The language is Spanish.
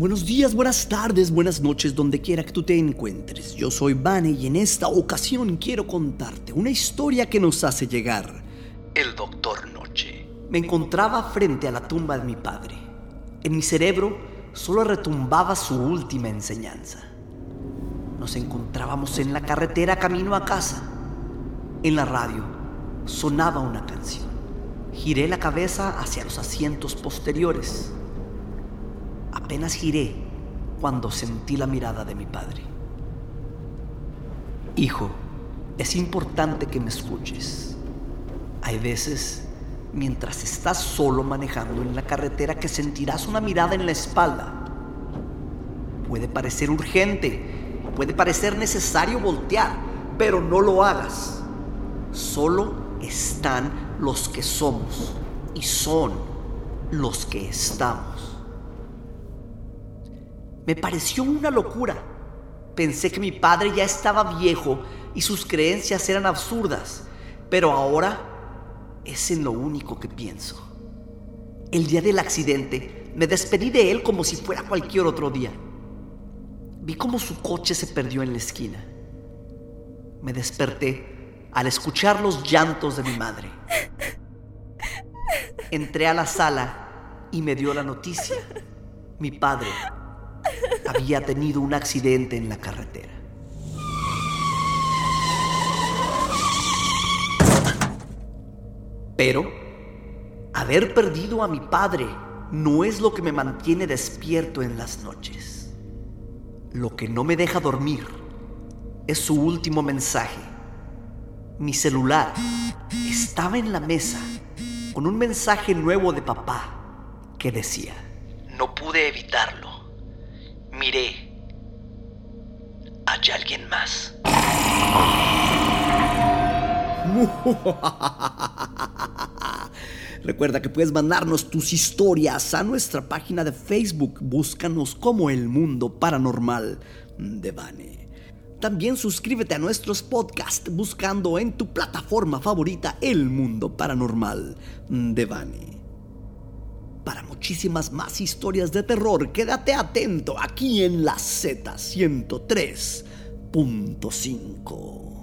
Buenos días, buenas tardes, buenas noches, donde quiera que tú te encuentres. Yo soy Vane y en esta ocasión quiero contarte una historia que nos hace llegar el Doctor Noche. Me encontraba frente a la tumba de mi padre. En mi cerebro solo retumbaba su última enseñanza. Nos encontrábamos en la carretera camino a casa. En la radio sonaba una canción. Giré la cabeza hacia los asientos posteriores. Apenas giré cuando sentí la mirada de mi padre. Hijo, es importante que me escuches. Hay veces, mientras estás solo manejando en la carretera, que sentirás una mirada en la espalda. Puede parecer urgente, puede parecer necesario voltear, pero no lo hagas. Solo están los que somos y son los que estamos. Me pareció una locura. Pensé que mi padre ya estaba viejo y sus creencias eran absurdas, pero ahora es en lo único que pienso. El día del accidente me despedí de él como si fuera cualquier otro día. Vi cómo su coche se perdió en la esquina. Me desperté al escuchar los llantos de mi madre. Entré a la sala y me dio la noticia. Mi padre había tenido un accidente en la carretera. Pero haber perdido a mi padre no es lo que me mantiene despierto en las noches. Lo que no me deja dormir es su último mensaje. Mi celular estaba en la mesa con un mensaje nuevo de papá que decía, no pude evitarlo. Miré. Hay alguien más. Recuerda que puedes mandarnos tus historias a nuestra página de Facebook. Búscanos como El Mundo Paranormal de Bane. También suscríbete a nuestros podcasts buscando en tu plataforma favorita El Mundo Paranormal de Bane. Muchísimas más historias de terror, quédate atento aquí en la Z103.5.